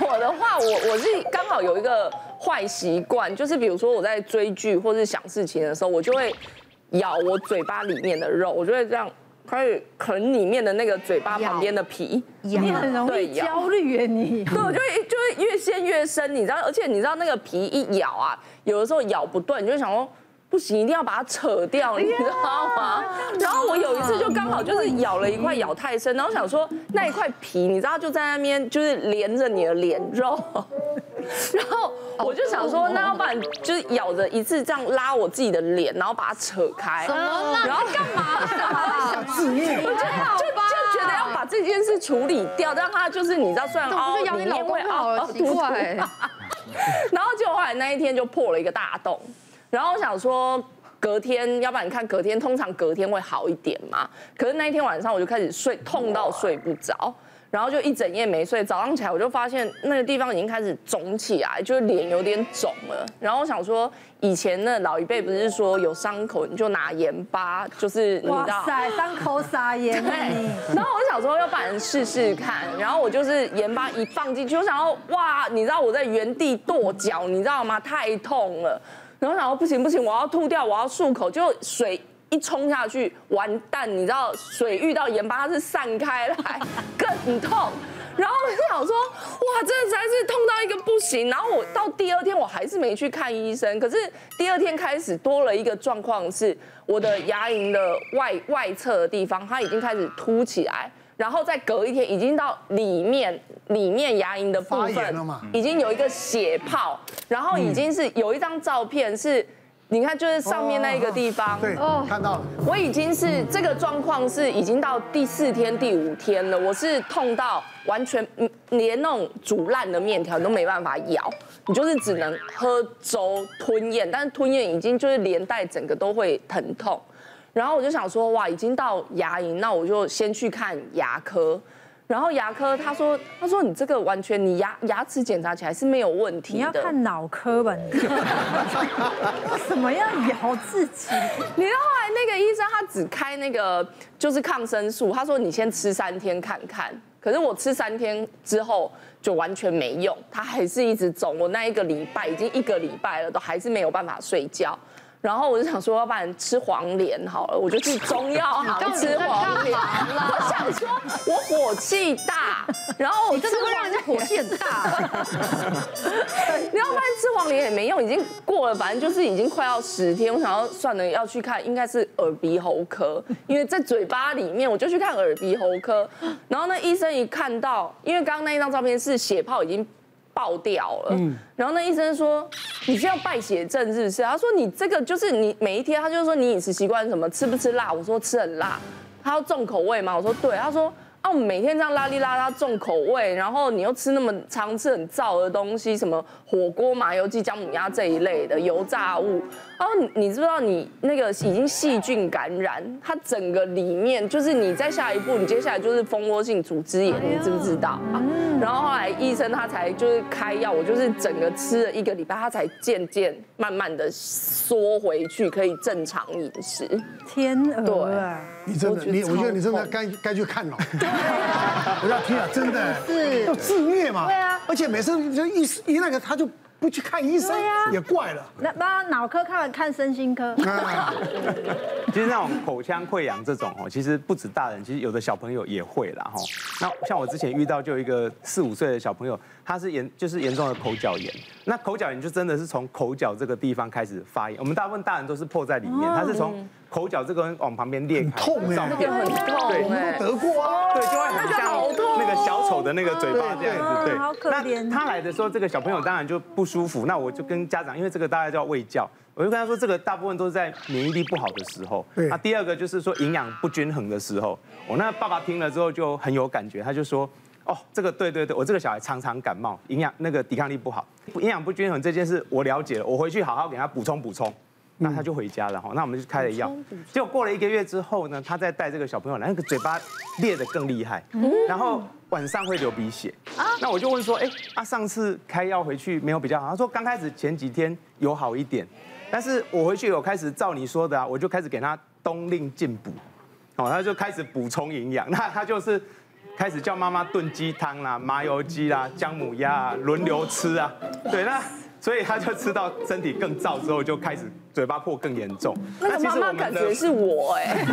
我的话，我我是刚好有一个坏习惯，就是比如说我在追剧或是想事情的时候，我就会咬我嘴巴里面的肉，我就会这样开始啃里面的那个嘴巴旁边的皮。你很容易焦虑耶，你。对，我就会就会越陷越深，你知道，而且你知道那个皮一咬啊，有的时候咬不断，你就想说。不行，一定要把它扯掉，你知道吗？然后我有一次就刚好就是咬了一块咬太深，然后想说那一块皮，你知道就在那边就是连着你的脸肉，然后我就想说，那要不然就是咬着一次这样拉我自己的脸，然后把它扯开，然后干嘛？干嘛？想自虐？就就就觉得要把这件事处理掉，让它就是你知道，虽然凹里面会凹。然后结果后来那一天就破了一个大洞。然后我想说，隔天，要不然你看隔天，通常隔天会好一点嘛。可是那一天晚上我就开始睡，痛到睡不着，然后就一整夜没睡。早上起来我就发现那个地方已经开始肿起来，就是脸有点肿了。然后我想说，以前那老一辈不是说有伤口你就拿盐巴，就是你知道，哇塞，伤口撒盐。对然后我想说，要不然试试看。然后我就是盐巴一放进去，我想要，哇，你知道我在原地跺脚，你知道吗？太痛了。然后想说不行不行，我要吐掉，我要漱口，就水一冲下去，完蛋！你知道水遇到盐巴它是散开来，更痛。然后我就想说，哇，真的实在是痛到一个不行。然后我到第二天我还是没去看医生，可是第二天开始多了一个状况是，我的牙龈的外外侧的地方它已经开始凸起来。然后再隔一天，已经到里面里面牙龈的部分，已经有一个血泡，然后已经是有一张照片是，你看就是上面那一个地方，对，看到了。我已经是这个状况是已经到第四天第五天了，我是痛到完全连那种煮烂的面条都没办法咬，你就是只能喝粥吞咽，但是吞咽已经就是连带整个都会疼痛。然后我就想说，哇，已经到牙龈，那我就先去看牙科。然后牙科他说，他说你这个完全你牙牙齿检查起来是没有问题的。你要看脑科吧？你 什么样咬自己？你知道后来那个医生他只开那个就是抗生素，他说你先吃三天看看。可是我吃三天之后就完全没用，他还是一直肿。我那一个礼拜已经一个礼拜了，都还是没有办法睡觉。然后我就想说，要不然吃黄连好了，我就去中药行吃黄连。我想说，我火气大，然后我真的会让人家火气很大。你要不然吃黄连也没用，已经过了，反正就是已经快要十天。我想要算了，要去看应该是耳鼻喉科，因为在嘴巴里面，我就去看耳鼻喉科。然后那医生一看到，因为刚刚那一张照片是血泡已经。爆掉了，然后那医生说，你需要败血症是不是？他说你这个就是你每一天，他就说你饮食习惯什么，吃不吃辣？我说吃很辣。他要重口味吗？我说对。他说。啊，我们每天这样拉里邋遢重口味，然后你又吃那么常吃很燥的东西，什么火锅、麻油鸡、姜母鸭这一类的油炸物。然后你知不知道你那个已经细菌感染，它整个里面就是你在下一步，你接下来就是蜂窝性组织炎，你知不知道啊？然后后来医生他才就是开药，我就是整个吃了一个礼拜，他才渐渐慢慢的缩回去，可以正常饮食。天鹅，对，你真的，你我觉得你真的该该去看了。我要听啊，真的是要自虐嘛？对啊，而且每次就一一那个他就不去看医生，也怪了。那那脑科看看身心科。其实那种口腔溃疡这种哦，其实不止大人，其实有的小朋友也会啦哈。那像我之前遇到就有一个四五岁的小朋友，他是严就是严重的口角炎。那口角炎就真的是从口角这个地方开始发炎。我们大部分大人都是破在里面，他是从。口角这个往旁边裂开，痛哎，很痛，对，我们都得过啊，对，就会很像那个小丑的那个嘴巴这样子，对。好可怜。那他来的时候，这个小朋友当然就不舒服。那我就跟家长，因为这个大概叫喂教，我就跟他说，这个大部分都是在免疫力不好的时候。那第二个就是说营养不均衡的时候。我那爸爸听了之后就很有感觉，他就说，哦，这个对对对，我这个小孩常常感冒，营养那个抵抗力不好，营养不均衡这件事我了解了，我回去好好给他补充补充。那他就回家了哈，那我们就开了药，结果过了一个月之后呢，他再带这个小朋友来，那个嘴巴裂得更厉害，然后晚上会流鼻血。那我就问说，哎，啊上次开药回去没有比较好？他说刚开始前几天有好一点，但是我回去有开始照你说的啊，我就开始给他冬令进补，哦，他就开始补充营养，那他就是开始叫妈妈炖鸡汤啦、麻油鸡啦、姜母鸭啊，轮流吃啊。对，那所以他就吃到身体更燥之后，就开始嘴巴破更严重。那个妈妈感觉是我哎。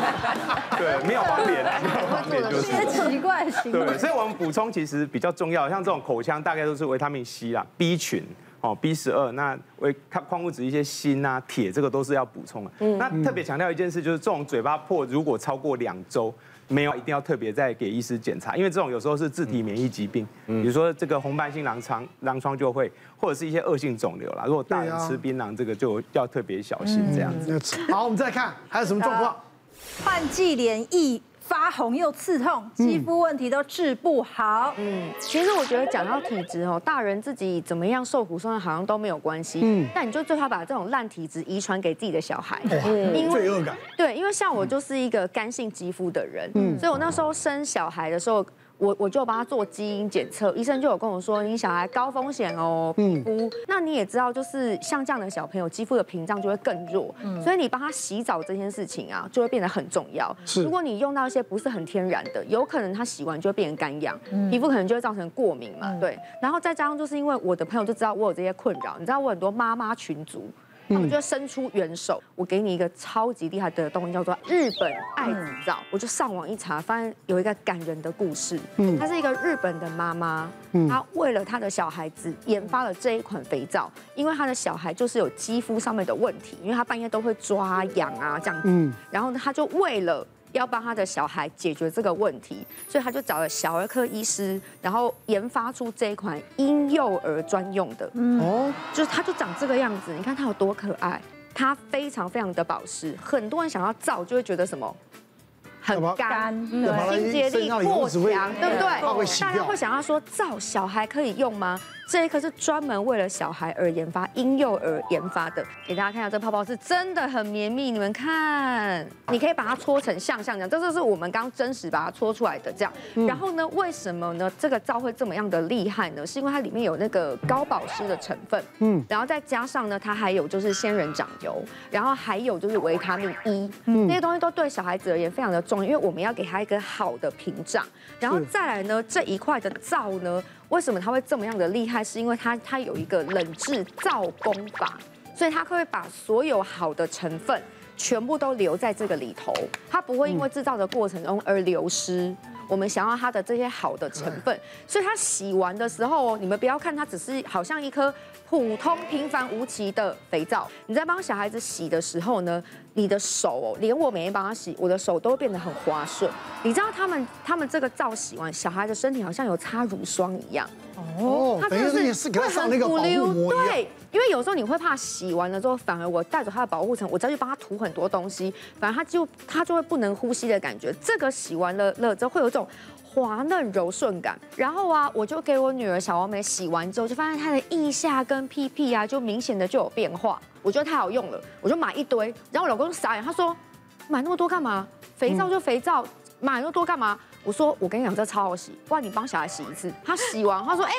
对，没有黄脸，没有黄脸就是。奇怪的行为。对，所以我们补充其实比较重要，像这种口腔大概都是维他命 C 啦、B 群。哦，B 十二，那维矿矿物质一些锌啊、铁，这个都是要补充的。嗯，那特别强调一件事，就是这种嘴巴破如果超过两周没有，一定要特别再给医师检查，因为这种有时候是自体免疫疾病，比如说这个红斑性狼疮，狼疮就会，或者是一些恶性肿瘤啦。如果大人吃槟榔，这个就要特别小心这样子。好，我们再看还有什么状况？换季连疫。发红又刺痛，肌肤问题都治不好。嗯，其实我觉得讲到体质哦，大人自己怎么样受苦受难好像都没有关系。嗯，但你就最好把这种烂体质遗传给自己的小孩。嗯，因为罪恶感。对，因为像我就是一个干性肌肤的人，嗯，所以我那时候生小孩的时候。我我就帮他做基因检测，医生就有跟我说，你小孩高风险哦，皮肤。那你也知道，就是像这样的小朋友，肌肤的屏障就会更弱，所以你帮他洗澡这件事情啊，就会变得很重要。是，如果你用到一些不是很天然的，有可能他洗完就会变成干痒，皮肤可能就会造成过敏嘛。对，然后再加上就是因为我的朋友就知道我有这些困扰，你知道我很多妈妈群组。他们就伸出援手，我给你一个超级厉害的东西，叫做日本爱子皂。我就上网一查，发现有一个感人的故事。嗯，她是一个日本的妈妈，她为了她的小孩子研发了这一款肥皂，因为她的小孩就是有肌肤上面的问题，因为她半夜都会抓痒啊这样子。嗯，然后呢，她就为了。要帮他的小孩解决这个问题，所以他就找了小儿科医师，然后研发出这一款婴幼儿专用的。哦，就是它就长这个样子，你看它有多可爱，它非常非常的保湿。很多人想要照就会觉得什么很干，清洁力过强，对不对？大家会想要说照小孩可以用吗？这一颗是专门为了小孩而研发，婴幼儿研发的。给大家看一下，这泡泡是真的很绵密。你们看，你可以把它搓成像像这样，这就是我们刚刚真实把它搓出来的这样。然后呢，为什么呢？这个皂会这么样的厉害呢？是因为它里面有那个高保湿的成分，嗯，然后再加上呢，它还有就是仙人掌油，然后还有就是维他命 E，嗯，那些东西都对小孩子而言非常的重要，因为我们要给他一个好的屏障。然后再来呢，这一块的皂呢。为什么它会这么样的厉害？是因为它它有一个冷制造工法，所以它会把所有好的成分全部都留在这个里头，它不会因为制造的过程中而流失。我们想要它的这些好的成分，所以它洗完的时候哦，你们不要看它只是好像一颗普通平凡无奇的肥皂。你在帮小孩子洗的时候呢，你的手哦，连我每天帮他洗，我的手都会变得很滑顺。你知道他们他们这个皂洗完，小孩的身体好像有擦乳霜一样。哦，它真的是会很保护。对，因为有时候你会怕洗完了之后，反而我带着它的保护层，我再去帮他涂很多东西，反而他就他就会不能呼吸的感觉。这个洗完了了之后会有一种滑嫩柔顺感。然后啊，我就给我女儿小王梅洗完之后，就发现她的腋下跟屁屁啊，就明显的就有变化。我觉得太好用了，我就买一堆。然后我老公就傻眼，他说买那么多干嘛？肥皂就肥皂，买那么多干嘛？我说我跟你讲，这超好洗，不然你帮小孩洗一次。他洗完，他说哎、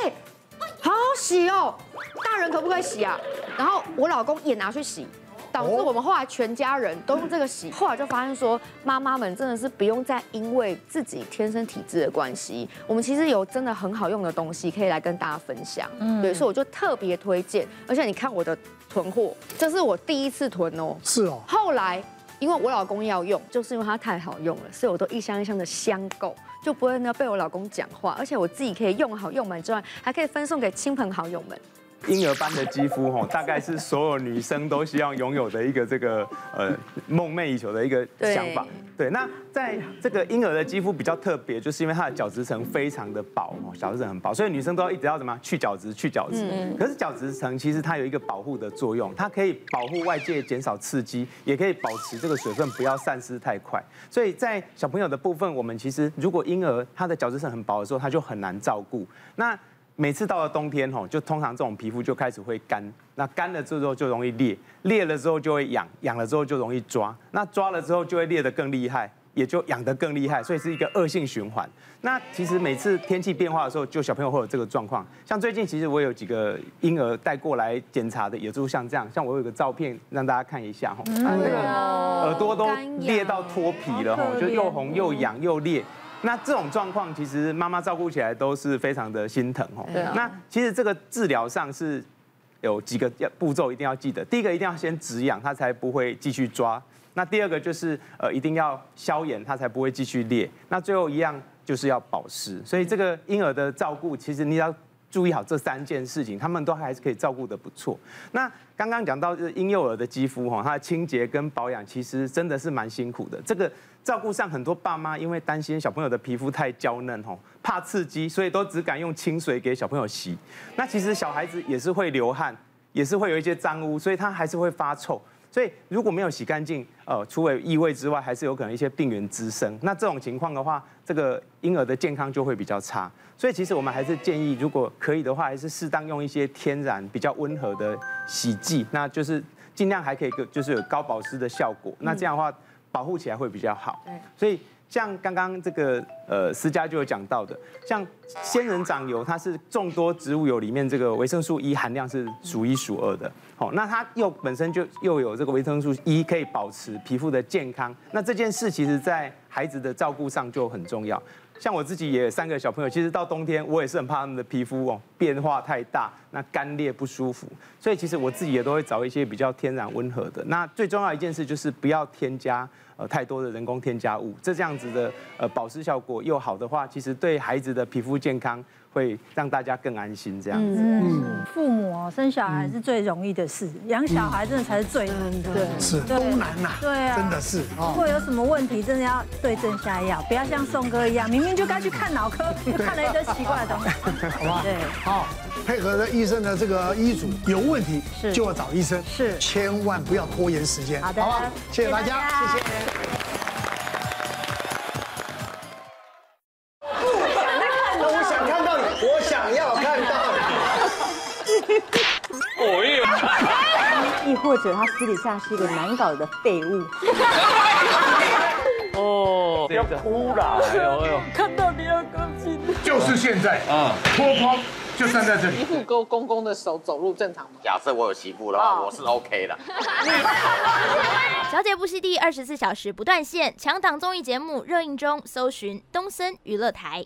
好好洗哦，大人可不可以洗啊？然后我老公也拿去洗，导致我们后来全家人都用这个洗。后来就发现说，妈妈们真的是不用再因为自己天生体质的关系，我们其实有真的很好用的东西可以来跟大家分享。嗯，对，所以我就特别推荐。而且你看我的囤货，这是我第一次囤哦。是哦。后来。因为我老公要用，就是因为它太好用了，所以我都一箱一箱的箱购，就不会呢被我老公讲话，而且我自己可以用好用满之外，还可以分送给亲朋好友们。婴儿般的肌肤吼，大概是所有女生都希望拥有的一个这个呃梦寐以求的一个想法。对，那在这个婴儿的肌肤比较特别，就是因为它的角质层非常的薄哦，角质层很薄，所以女生都要一直要怎么去角质去角质。可是角质层其实它有一个保护的作用，它可以保护外界减少刺激，也可以保持这个水分不要散失太快。所以在小朋友的部分，我们其实如果婴儿他的角质层很薄的时候，他就很难照顾。那每次到了冬天吼，就通常这种皮肤就开始会干，那干了之后就容易裂，裂了之后就会痒，痒了之后就容易抓，那抓了之后就会裂得更厉害，也就痒得更厉害，所以是一个恶性循环。那其实每次天气变化的时候，就小朋友会有这个状况。像最近其实我有几个婴儿带过来检查的，也就是像这样，像我有个照片让大家看一下吼，那个耳朵都裂到脱皮了吼，就又红又痒又裂。那这种状况其实妈妈照顾起来都是非常的心疼哦。对啊。那其实这个治疗上是有几个要步骤一定要记得，第一个一定要先止痒，它才不会继续抓。那第二个就是呃一定要消炎，它才不会继续裂。那最后一样就是要保湿。所以这个婴儿的照顾，其实你要注意好这三件事情，他们都还是可以照顾得不错。那刚刚讲到就是婴幼儿的肌肤哈，它的清洁跟保养其实真的是蛮辛苦的。这个照顾上很多爸妈因为担心小朋友的皮肤太娇嫩哈，怕刺激，所以都只敢用清水给小朋友洗。那其实小孩子也是会流汗，也是会有一些脏污，所以他还是会发臭。所以如果没有洗干净，呃，除了异味之外，还是有可能一些病原滋生。那这种情况的话，这个婴儿的健康就会比较差。所以其实我们还是建议，如果可以的话，还是适当用一些天然、比较温和的洗剂，那就是尽量还可以，就是有高保湿的效果。那这样的话，保护起来会比较好。所以。像刚刚这个呃思佳就有讲到的，像仙人掌油，它是众多植物油里面这个维生素 E 含量是数一数二的。好，那它又本身就又有这个维生素 E 可以保持皮肤的健康。那这件事其实在孩子的照顾上就很重要。像我自己也有三个小朋友，其实到冬天我也是很怕他们的皮肤哦变化太大，那干裂不舒服。所以其实我自己也都会找一些比较天然温和的。那最重要一件事就是不要添加。呃，太多的人工添加物，这这样子的呃保湿效果又好的话，其实对孩子的皮肤健康会让大家更安心。这样子，嗯，父母哦生小孩是最容易的事，养小孩真的才是最难的，对，是。都难呐，对啊，真的是。如果有什么问题，真的要对症下药，不要像宋哥一样，明明就该去看脑科，就看了一堆奇怪的东西，好吧？对，好，配合着医生的这个医嘱，有问题就要找医生，是，千万不要拖延时间，好的，好吧？谢谢大家，谢谢。亦或者他私底下是一个难搞的废物。哦，不要哭啦！哎呦哎呦，看到你要高兴。就是现在啊，脱光就站在这里。媳妇勾公公的手走路正常吗？假设我有媳妇的话，我是 OK 的。小姐不息地二十四小时不断线，强档综艺节目热映中，搜寻东森娱乐台。